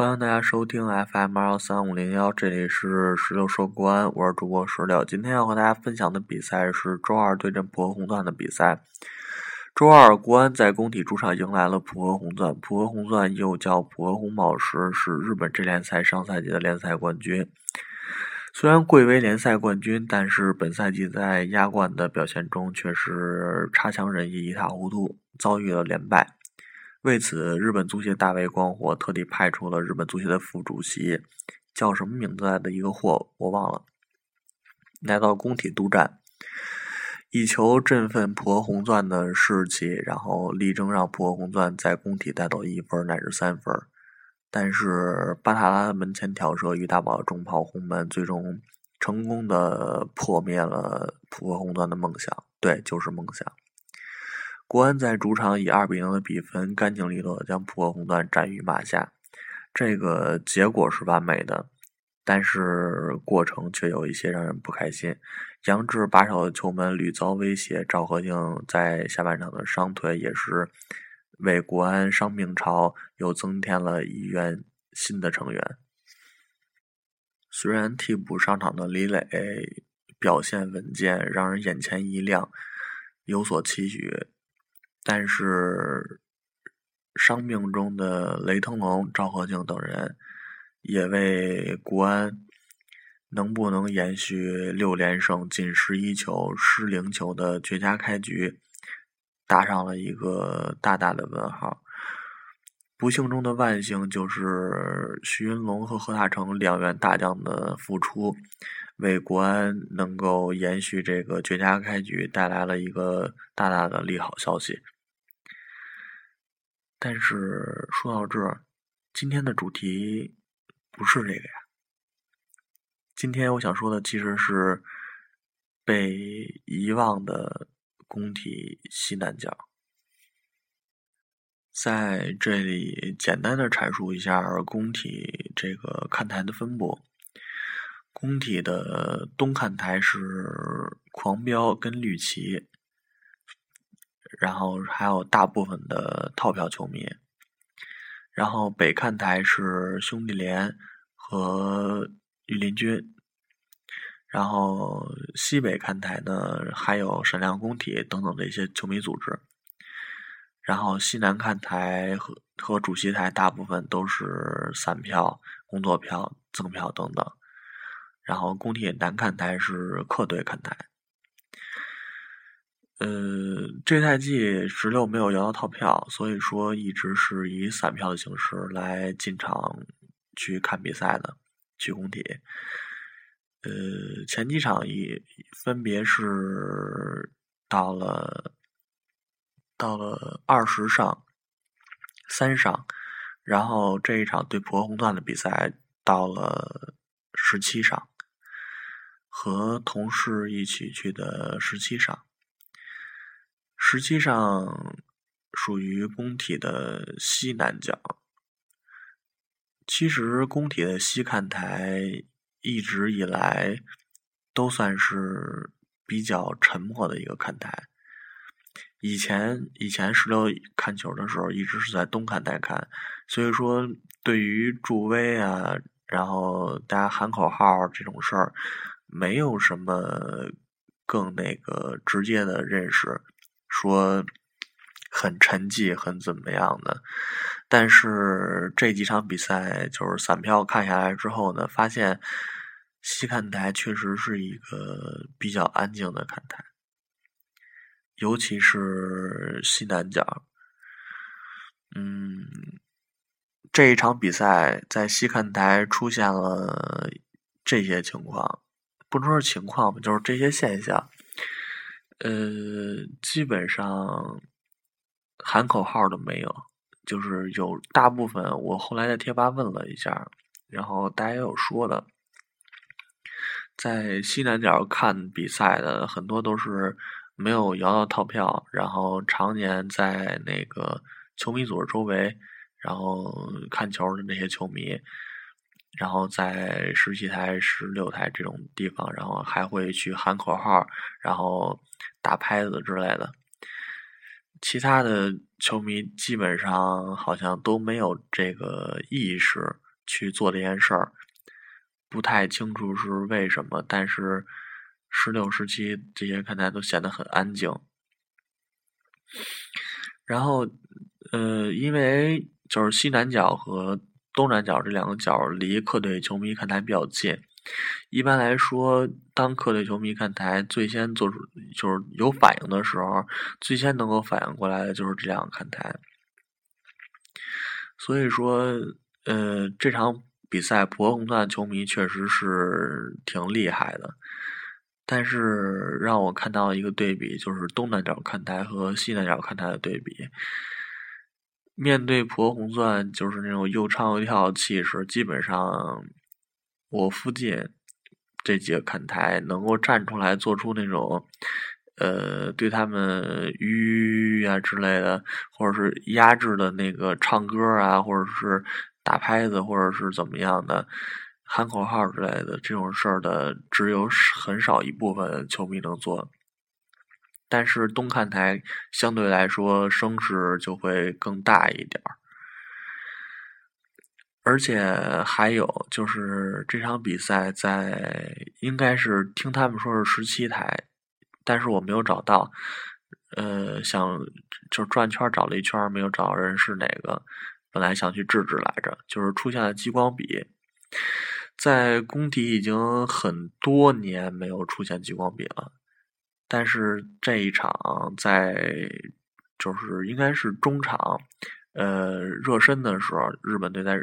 欢迎大家收听 FM 二幺三五零幺，这里是石榴说国安，我是主播石榴。今天要和大家分享的比赛是周二对阵浦和红钻的比赛。周二，国安在工体主场迎来了浦和红钻。浦和红钻又叫浦和红宝石，是日本职联赛上赛季的联赛冠军。虽然贵为联赛冠军，但是本赛季在亚冠的表现中却是差强人意，一塌糊涂，遭遇了连败。为此，日本足协大为光火，特地派出了日本足协的副主席，叫什么名字来的一个货我忘了，来到工体督战，以求振奋浦和红钻的士气，然后力争让浦和红钻在工体带走一分乃至三分。但是巴塔拉门前挑射于大宝重炮轰门，最终成功的破灭了浦和红钻的梦想。对，就是梦想。国安在主场以二比零的比分，干净利落将浦和红钻斩于马下。这个结果是完美的，但是过程却有一些让人不开心。杨志把守的球门屡遭威胁，赵和静在下半场的伤退也是。为国安伤病潮又增添了一员新的成员。虽然替补上场的李磊表现稳健，让人眼前一亮，有所期许，但是伤病中的雷腾龙、赵和静等人也为国安能不能延续六连胜、进十一球、失零球的绝佳开局。打上了一个大大的问号。不幸中的万幸就是徐云龙和何大成两员大将的复出，为国安能够延续这个绝佳开局带来了一个大大的利好消息。但是说到这儿，今天的主题不是这个呀。今天我想说的其实是被遗忘的。工体西南角，在这里简单的阐述一下工体这个看台的分布。工体的东看台是狂飙跟绿旗，然后还有大部分的套票球迷。然后北看台是兄弟连和御林军。然后西北看台呢，还有沈阳工体等等的一些球迷组织。然后西南看台和和主席台大部分都是散票、工作票、赠票等等。然后工体南看台是客队看台。呃，这赛季十六没有摇到套票，所以说一直是以散票的形式来进场去看比赛的，去工体。呃，前几场也分别是到了到了二十上三上，然后这一场对浦和红钻的比赛到了十七上，和同事一起去的十七上，十七上属于工体的西南角。其实工体的西看台。一直以来都算是比较沉默的一个看台。以前以前石榴看球的时候，一直是在东看台看，所以说对于助威啊，然后大家喊口号这种事儿，没有什么更那个直接的认识，说很沉寂很怎么样的。但是这几场比赛就是散票看下来之后呢，发现西看台确实是一个比较安静的看台，尤其是西南角。嗯，这一场比赛在西看台出现了这些情况，不能说情况吧，就是这些现象。呃，基本上喊口号的没有。就是有大部分，我后来在贴吧问了一下，然后大家也有说的，在西南角看比赛的很多都是没有摇到套票，然后常年在那个球迷组织周围，然后看球的那些球迷，然后在十七台、十六台这种地方，然后还会去喊口号，然后打拍子之类的。其他的球迷基本上好像都没有这个意识，去做这件事儿，不太清楚是为什么，但是十六、十七这些看台都显得很安静。然后，呃，因为就是西南角和东南角这两个角离客队球迷看台比较近，一般来说，当客队球迷看台最先做出就是有反应的时候，最先能够反应过来的就是这两个看台。所以说，呃，这场比赛博红段球迷确实是挺厉害的。但是让我看到一个对比，就是东南角看台和西南角看台的对比。面对婆红钻，就是那种又唱又跳的气势，基本上我附近这几个看台能够站出来做出那种，呃，对他们吁啊之类的，或者是压制的那个唱歌啊，或者是打拍子，或者是怎么样的。喊口号之类的这种事儿的，只有很少一部分球迷能做。但是东看台相对来说声势就会更大一点儿，而且还有就是这场比赛在应该是听他们说是十七台，但是我没有找到，呃，想就转圈找了一圈没有找到人是哪个，本来想去制止来着，就是出现了激光笔。在工体已经很多年没有出现激光笔了，但是这一场在就是应该是中场，呃热身的时候，日本队在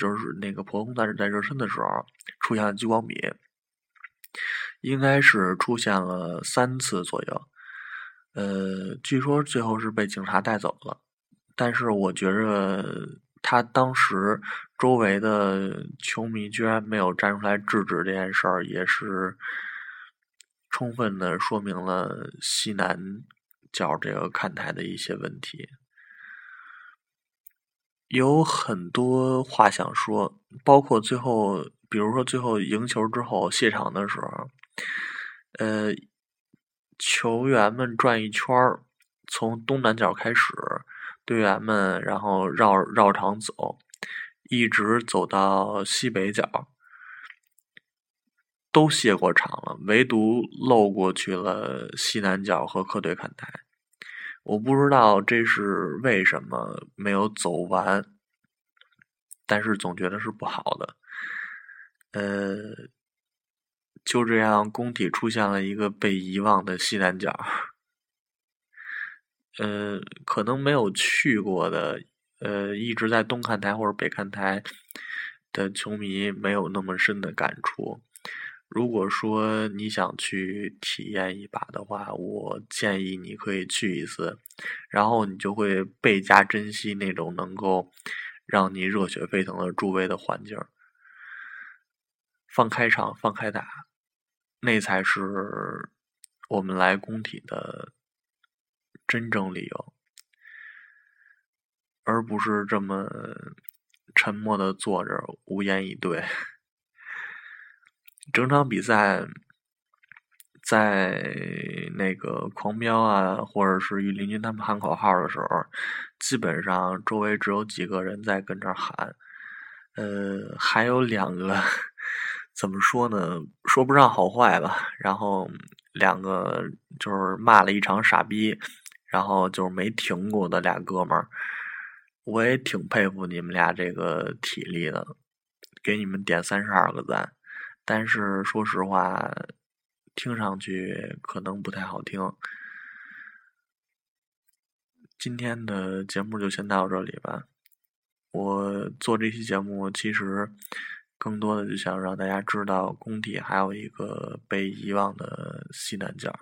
就是那个破空战在热身的时候出现了激光笔，应该是出现了三次左右，呃，据说最后是被警察带走了，但是我觉着。他当时周围的球迷居然没有站出来制止这件事儿，也是充分的说明了西南角这个看台的一些问题。有很多话想说，包括最后，比如说最后赢球之后谢场的时候，呃，球员们转一圈，从东南角开始。队员们，然后绕绕场走，一直走到西北角，都谢过场了，唯独漏过去了西南角和客队看台。我不知道这是为什么没有走完，但是总觉得是不好的。呃，就这样，工体出现了一个被遗忘的西南角。呃，可能没有去过的，呃，一直在东看台或者北看台的球迷没有那么深的感触。如果说你想去体验一把的话，我建议你可以去一次，然后你就会倍加珍惜那种能够让你热血沸腾的助威的环境。放开场，放开打，那才是我们来工体的。真正理由，而不是这么沉默的坐着无言以对。整场比赛，在那个狂飙啊，或者是与林军他们喊口号的时候，基本上周围只有几个人在跟这喊。呃，还有两个，怎么说呢？说不上好坏吧。然后两个就是骂了一场傻逼。然后就是没停过的俩哥们儿，我也挺佩服你们俩这个体力的，给你们点三十二个赞。但是说实话，听上去可能不太好听。今天的节目就先到这里吧。我做这期节目，其实更多的就想让大家知道，工体还有一个被遗忘的西南角。